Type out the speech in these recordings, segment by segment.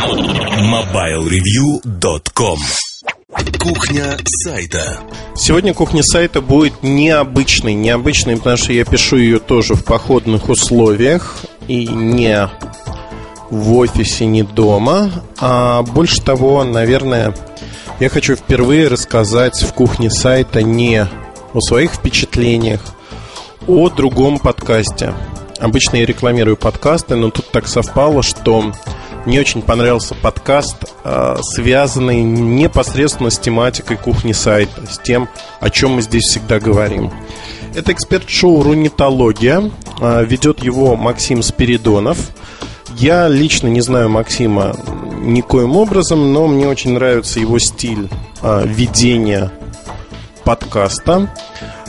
MobileReview.com Кухня сайта. Сегодня кухня сайта будет необычной. Необычной, потому что я пишу ее тоже в походных условиях и не в офисе, не дома. А больше того, наверное, я хочу впервые рассказать в кухне сайта не о своих впечатлениях, о другом подкасте. Обычно я рекламирую подкасты, но тут так совпало, что мне очень понравился подкаст, а, связанный непосредственно с тематикой кухни сайта, с тем, о чем мы здесь всегда говорим. Это эксперт-шоу «Рунитология». А, ведет его Максим Спиридонов. Я лично не знаю Максима никоим образом, но мне очень нравится его стиль а, ведения подкаста.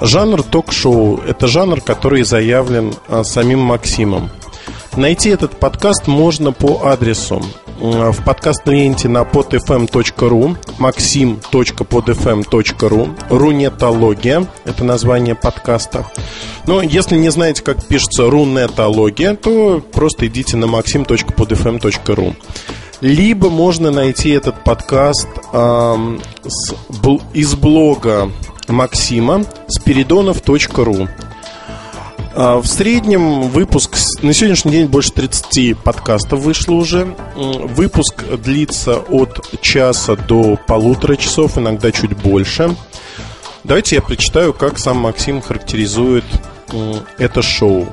Жанр ток-шоу – это жанр, который заявлен самим Максимом. Найти этот подкаст можно по адресу в подкаст-ленте на podfm.ru maxim.podfm.ru Рунетология – это название подкаста. Но если не знаете, как пишется рунетология, то просто идите на maxim.podfm.ru либо можно найти этот подкаст э, с, бл, из блога Максима спиридонов.ру в среднем выпуск на сегодняшний день больше 30 подкастов вышло уже. Выпуск длится от часа до полутора часов, иногда чуть больше. Давайте я прочитаю, как сам Максим характеризует это шоу.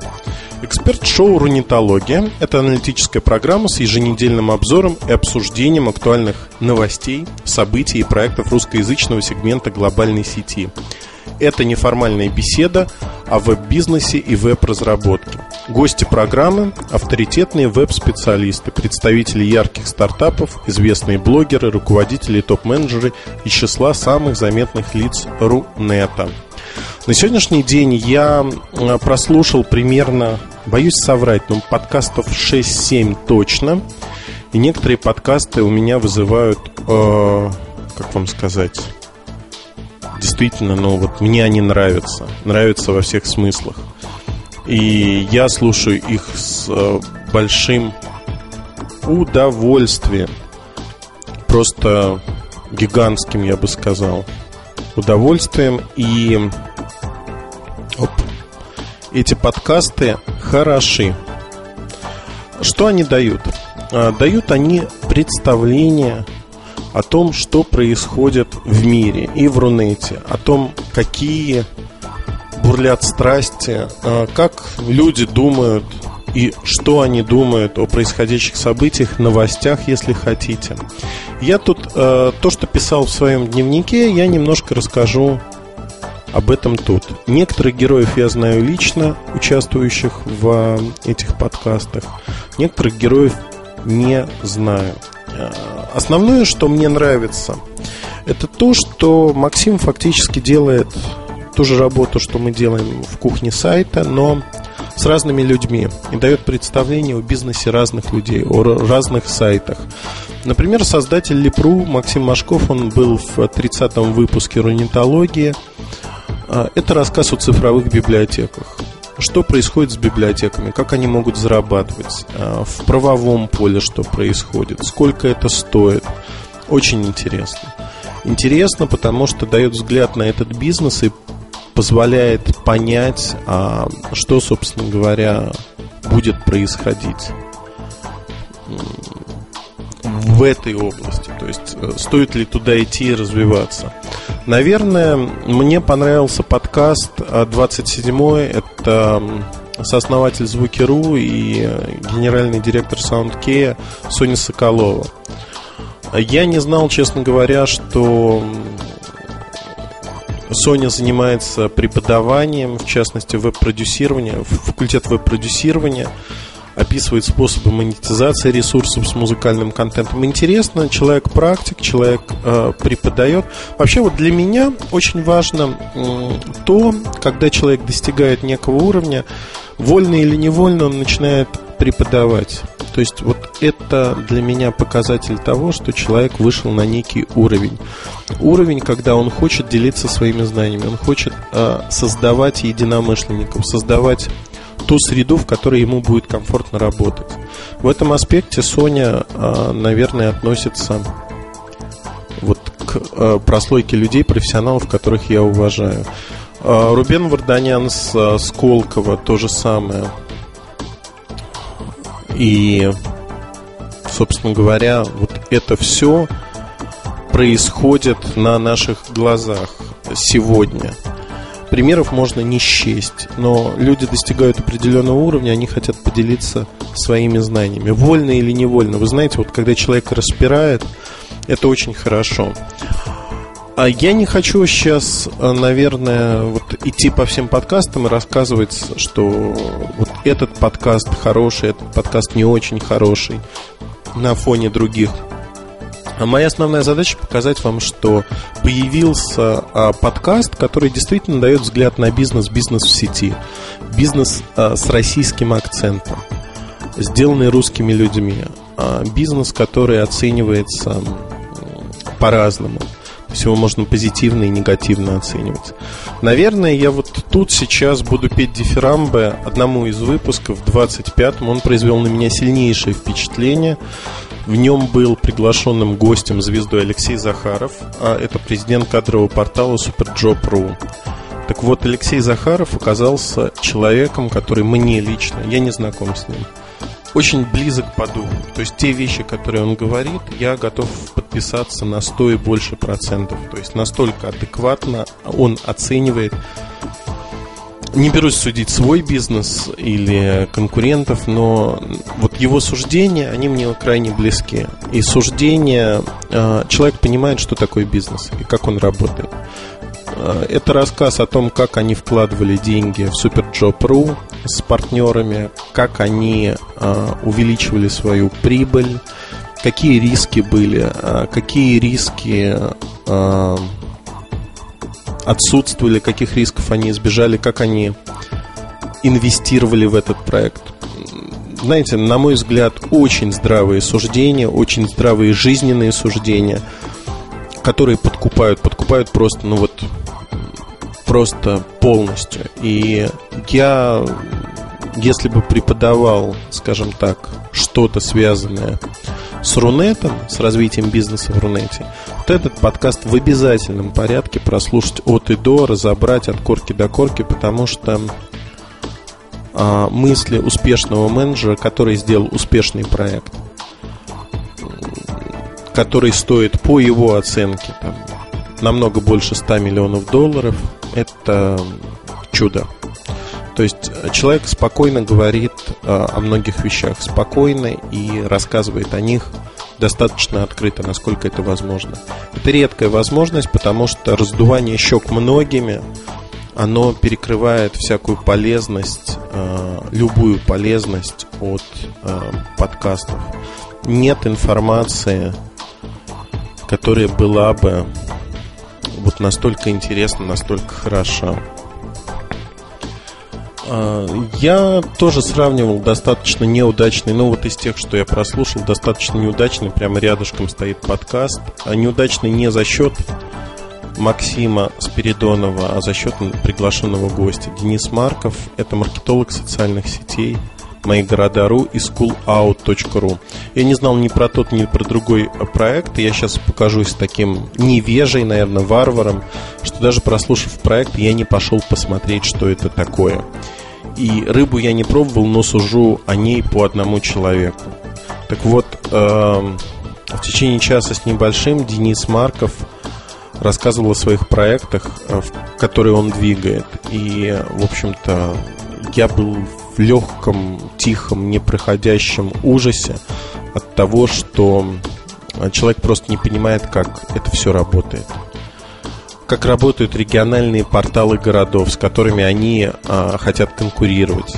Эксперт-шоу «Рунитология» – это аналитическая программа с еженедельным обзором и обсуждением актуальных новостей, событий и проектов русскоязычного сегмента глобальной сети – это неформальная беседа о веб-бизнесе и веб-разработке. Гости программы – авторитетные веб-специалисты, представители ярких стартапов, известные блогеры, руководители и топ-менеджеры из числа самых заметных лиц Рунета. На сегодняшний день я прослушал примерно, боюсь соврать, но подкастов 6-7 точно. И некоторые подкасты у меня вызывают, э, как вам сказать, действительно, ну вот мне они нравятся. Нравятся во всех смыслах. И я слушаю их с э, большим удовольствием. Просто гигантским, я бы сказал. Удовольствием. И оп, эти подкасты хороши. Что они дают? А, дают они представление о том, что происходит в мире и в Рунете, о том, какие бурлят страсти, а, как люди думают и что они думают о происходящих событиях, новостях, если хотите. Я тут э, то, что писал в своем дневнике, я немножко расскажу об этом тут. Некоторых героев я знаю лично, участвующих в этих подкастах. Некоторых героев не знаю. Основное, что мне нравится, это то, что Максим фактически делает ту же работу, что мы делаем в кухне сайта, но с разными людьми и дает представление о бизнесе разных людей, о разных сайтах. Например, создатель Лепру Максим Машков, он был в 30-м выпуске Рунитологии. Э, это рассказ о цифровых библиотеках что происходит с библиотеками, как они могут зарабатывать, а, в правовом поле что происходит, сколько это стоит. Очень интересно. Интересно, потому что дает взгляд на этот бизнес и позволяет понять, а, что, собственно говоря, будет происходить в этой области. То есть, э, стоит ли туда идти и развиваться. Наверное, мне понравился подкаст 27-й. А, Это сооснователь Звуки.ру и генеральный директор SoundKey Соня Соколова. Я не знал, честно говоря, что Соня занимается преподаванием, в частности, веб-продюсирования, факультет веб-продюсирования описывает способы монетизации ресурсов с музыкальным контентом. Интересно, человек практик, человек э, преподает. Вообще вот для меня очень важно э, то, когда человек достигает некого уровня, вольно или невольно он начинает преподавать. То есть вот это для меня показатель того, что человек вышел на некий уровень. Уровень, когда он хочет делиться своими знаниями, он хочет э, создавать единомышленников, создавать ту среду, в которой ему будет комфортно работать. В этом аспекте Sony, а, наверное, относится вот к а, прослойке людей, профессионалов, которых я уважаю. А, Рубен Варданян с Сколково то же самое. И, собственно говоря, вот это все происходит на наших глазах сегодня – Примеров можно не счесть, но люди достигают определенного уровня, они хотят поделиться своими знаниями. Вольно или невольно. Вы знаете, вот когда человек распирает, это очень хорошо. А я не хочу сейчас, наверное, вот идти по всем подкастам и рассказывать, что вот этот подкаст хороший, этот подкаст не очень хороший на фоне других. А моя основная задача показать вам, что появился а, подкаст, который действительно дает взгляд на бизнес, бизнес в сети, бизнес а, с российским акцентом, сделанный русскими людьми, бизнес, который оценивается по-разному. То есть его можно позитивно и негативно оценивать. Наверное, я вот тут сейчас буду петь дифирамбы одному из выпусков, 25-м. Он произвел на меня сильнейшее впечатление. В нем был приглашенным гостем звездой Алексей Захаров, а это президент кадрового портала SuperJob.ru. Так вот, Алексей Захаров оказался человеком, который мне лично, я не знаком с ним, очень близок по духу. То есть те вещи, которые он говорит, я готов подписаться на 100 и больше процентов. То есть настолько адекватно он оценивает не берусь судить свой бизнес или конкурентов, но вот его суждения, они мне крайне близки. И суждения, а, человек понимает, что такое бизнес и как он работает. А, это рассказ о том, как они вкладывали деньги в SuperJob.ru с партнерами, как они а, увеличивали свою прибыль, какие риски были, какие риски отсутствовали, каких рисков они избежали, как они инвестировали в этот проект. Знаете, на мой взгляд, очень здравые суждения, очень здравые жизненные суждения, которые подкупают, подкупают просто, ну вот, просто полностью. И я, если бы преподавал, скажем так, что-то связанное с Рунетом, с развитием бизнеса в Рунете, вот этот подкаст в обязательном порядке прослушать от и до, разобрать от корки до корки, потому что а, мысли успешного менеджера, который сделал успешный проект, который стоит по его оценке там, намного больше 100 миллионов долларов, это чудо. То есть человек спокойно говорит э, о многих вещах, спокойно и рассказывает о них достаточно открыто, насколько это возможно. Это редкая возможность, потому что раздувание щек многими, оно перекрывает всякую полезность, э, любую полезность от э, подкастов. Нет информации, которая была бы вот настолько интересна, настолько хороша. А, я тоже сравнивал достаточно неудачный, ну вот из тех, что я прослушал, достаточно неудачный, прямо рядышком стоит подкаст. А неудачный не за счет Максима Спиридонова, а за счет приглашенного гостя. Денис Марков – это маркетолог социальных сетей, мои города.ру и schoolout.ru. Я не знал ни про тот, ни про другой проект. Я сейчас покажусь таким невежей, наверное, варваром, что даже прослушав проект, я не пошел посмотреть, что это такое. И рыбу я не пробовал, но сужу о ней по одному человеку. Так вот, э, в течение часа с небольшим Денис Марков рассказывал о своих проектах, э, которые он двигает. И, в общем-то, я был в легком, тихом, непроходящем ужасе от того, что человек просто не понимает, как это все работает. Как работают региональные порталы городов, с которыми они а, хотят конкурировать.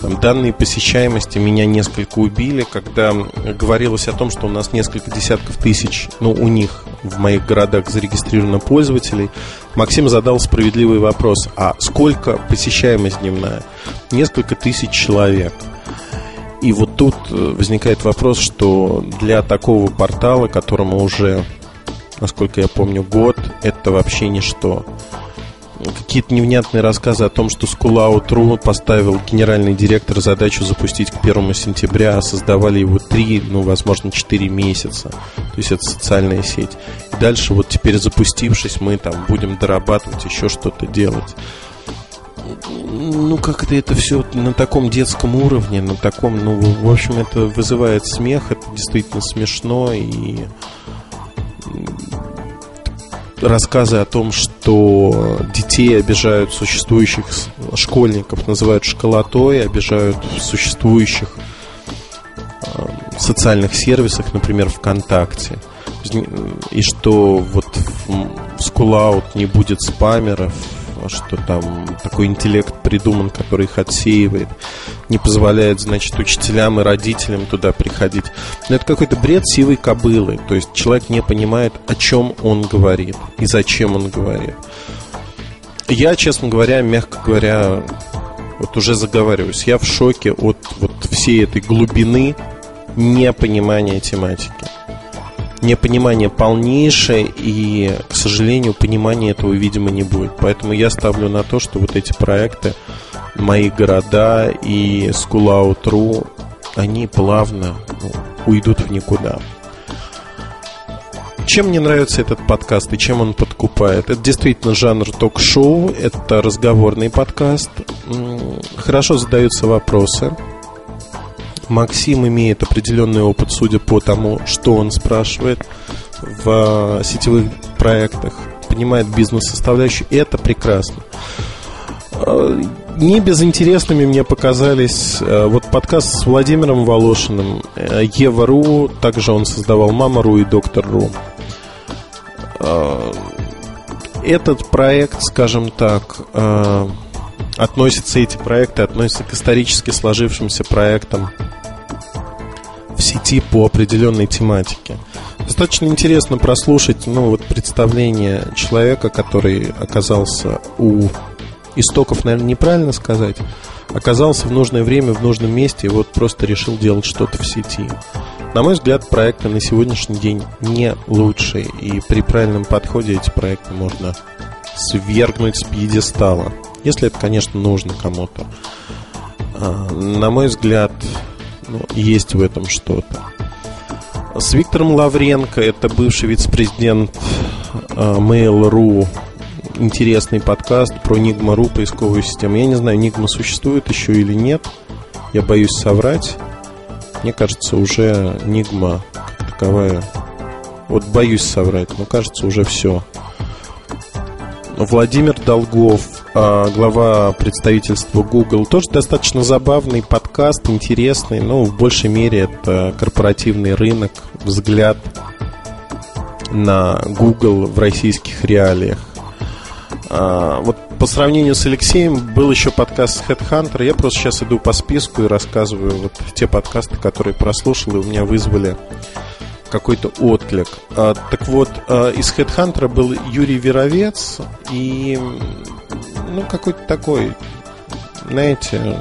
Там, данные посещаемости меня несколько убили, когда говорилось о том, что у нас несколько десятков тысяч, ну, у них в моих городах зарегистрировано пользователей. Максим задал справедливый вопрос, а сколько посещаемость дневная? Несколько тысяч человек. И вот тут э, возникает вопрос, что для такого портала, которому уже, насколько я помню, год, это вообще ничто. какие-то невнятные рассказы о том, что Schoolout.ru поставил генеральный директор задачу запустить к первому сентября, а создавали его три, ну, возможно, четыре месяца. То есть это социальная сеть. Дальше вот теперь запустившись, мы там будем дорабатывать, еще что-то делать. Ну, как-то это все на таком детском уровне, на таком, ну, в общем, это вызывает смех, это действительно смешно и рассказы о том, что детей обижают существующих школьников, называют школотой, обижают существующих э, социальных сервисах, например, ВКонтакте. И что вот в Schoolout не будет спамеров, что там такой интеллект придуман, который их отсеивает, не позволяет, значит, учителям и родителям туда приходить. Но это какой-то бред сивой кобылы. То есть человек не понимает, о чем он говорит и зачем он говорит. Я, честно говоря, мягко говоря, вот уже заговариваюсь, я в шоке от вот всей этой глубины непонимания тематики непонимание полнейшее, и, к сожалению, понимания этого, видимо, не будет. Поэтому я ставлю на то, что вот эти проекты, мои города и Schoolout.ru, они плавно ну, уйдут в никуда. Чем мне нравится этот подкаст и чем он подкупает? Это действительно жанр ток-шоу, это разговорный подкаст. Хорошо задаются вопросы Максим имеет определенный опыт, судя по тому, что он спрашивает в сетевых проектах, понимает бизнес-составляющую, это прекрасно. А, не безинтересными мне показались э, вот подкаст с Владимиром Волошиным, э, Ева.ру, также он создавал Мама.ру и Доктор.ру. А, этот проект, скажем так, относятся эти проекты, относятся к исторически сложившимся проектам сети по определенной тематике. Достаточно интересно прослушать ну, вот представление человека, который оказался у истоков, наверное, неправильно сказать, оказался в нужное время, в нужном месте и вот просто решил делать что-то в сети. На мой взгляд, проекты на сегодняшний день не лучшие, и при правильном подходе эти проекты можно свергнуть с пьедестала, если это, конечно, нужно кому-то. А, на мой взгляд, ну, есть в этом что-то. С Виктором Лавренко, это бывший вице-президент э, Mail.ru, интересный подкаст про Nigma.ru, поисковую систему. Я не знаю, Nigma существует еще или нет. Я боюсь соврать. Мне кажется, уже как таковая... Вот боюсь соврать, но кажется, уже все. Владимир Долгов, а, глава представительства Google, тоже достаточно забавный подкаст, интересный, но в большей мере это корпоративный рынок, взгляд на Google в российских реалиях. А, вот по сравнению с Алексеем был еще подкаст Headhunter. Я просто сейчас иду по списку и рассказываю вот те подкасты, которые прослушал, и у меня вызвали какой-то отклик. А, так вот, а, из Headhunter был Юрий Веровец и ну, какой-то такой, знаете,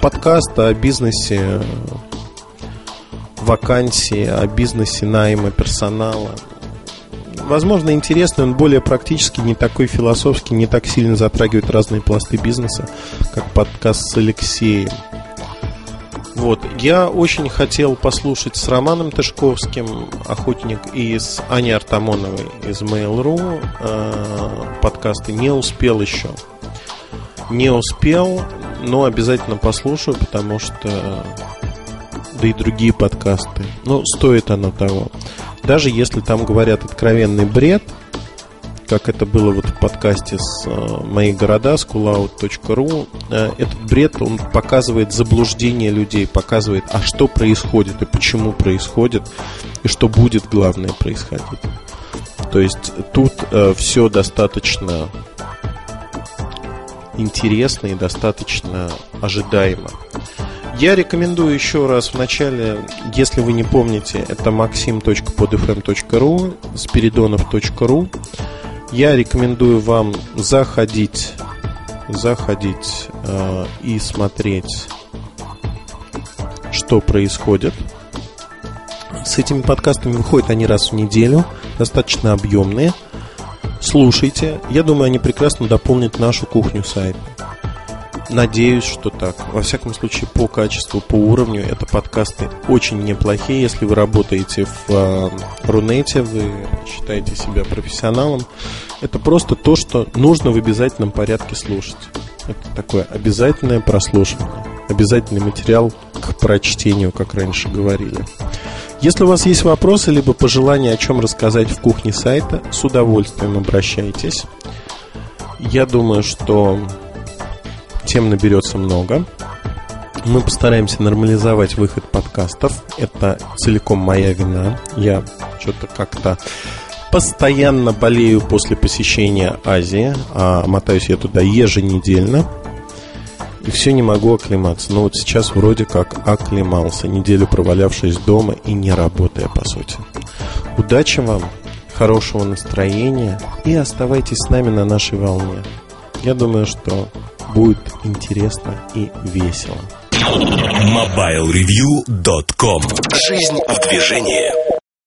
подкаст о бизнесе вакансии, о бизнесе найма персонала. Возможно, интересный, он более практически, не такой философский, не так сильно затрагивает разные пласты бизнеса, как подкаст с Алексеем. Вот. Я очень хотел послушать с Романом Тышковским, охотник, и с Аней Артамоновой из Mail.ru э, подкасты. Не успел еще. Не успел, но обязательно послушаю, потому что да и другие подкасты. Ну, стоит оно того. Даже если там говорят откровенный бред – как это было вот в подкасте с э, «Мои города», с coolout.ru, э, этот бред, он показывает заблуждение людей, показывает, а что происходит и почему происходит, и что будет, главное, происходить. То есть тут э, все достаточно интересно и достаточно ожидаемо. Я рекомендую еще раз в начале, если вы не помните, это maxim.podfm.ru, spiridonov.ru. Я рекомендую вам заходить, заходить э, и смотреть, что происходит. С этими подкастами выходят они раз в неделю, достаточно объемные. слушайте. Я думаю, они прекрасно дополнят нашу кухню сайта. Надеюсь, что так. Во всяком случае, по качеству, по уровню это подкасты очень неплохие. Если вы работаете в э, Рунете, вы считаете себя профессионалом, это просто то, что нужно в обязательном порядке слушать. Это такое обязательное прослушивание, обязательный материал к прочтению, как раньше говорили. Если у вас есть вопросы, либо пожелания, о чем рассказать в кухне сайта, с удовольствием обращайтесь. Я думаю, что тем наберется много. Мы постараемся нормализовать выход подкастов. Это целиком моя вина. Я что-то как-то постоянно болею после посещения Азии, а мотаюсь я туда еженедельно. И все не могу оклематься. Но вот сейчас вроде как оклемался, неделю провалявшись дома и не работая, по сути. Удачи вам, хорошего настроения и оставайтесь с нами на нашей волне. Я думаю, что будет интересно и весело. MobileReview.com Жизнь в движении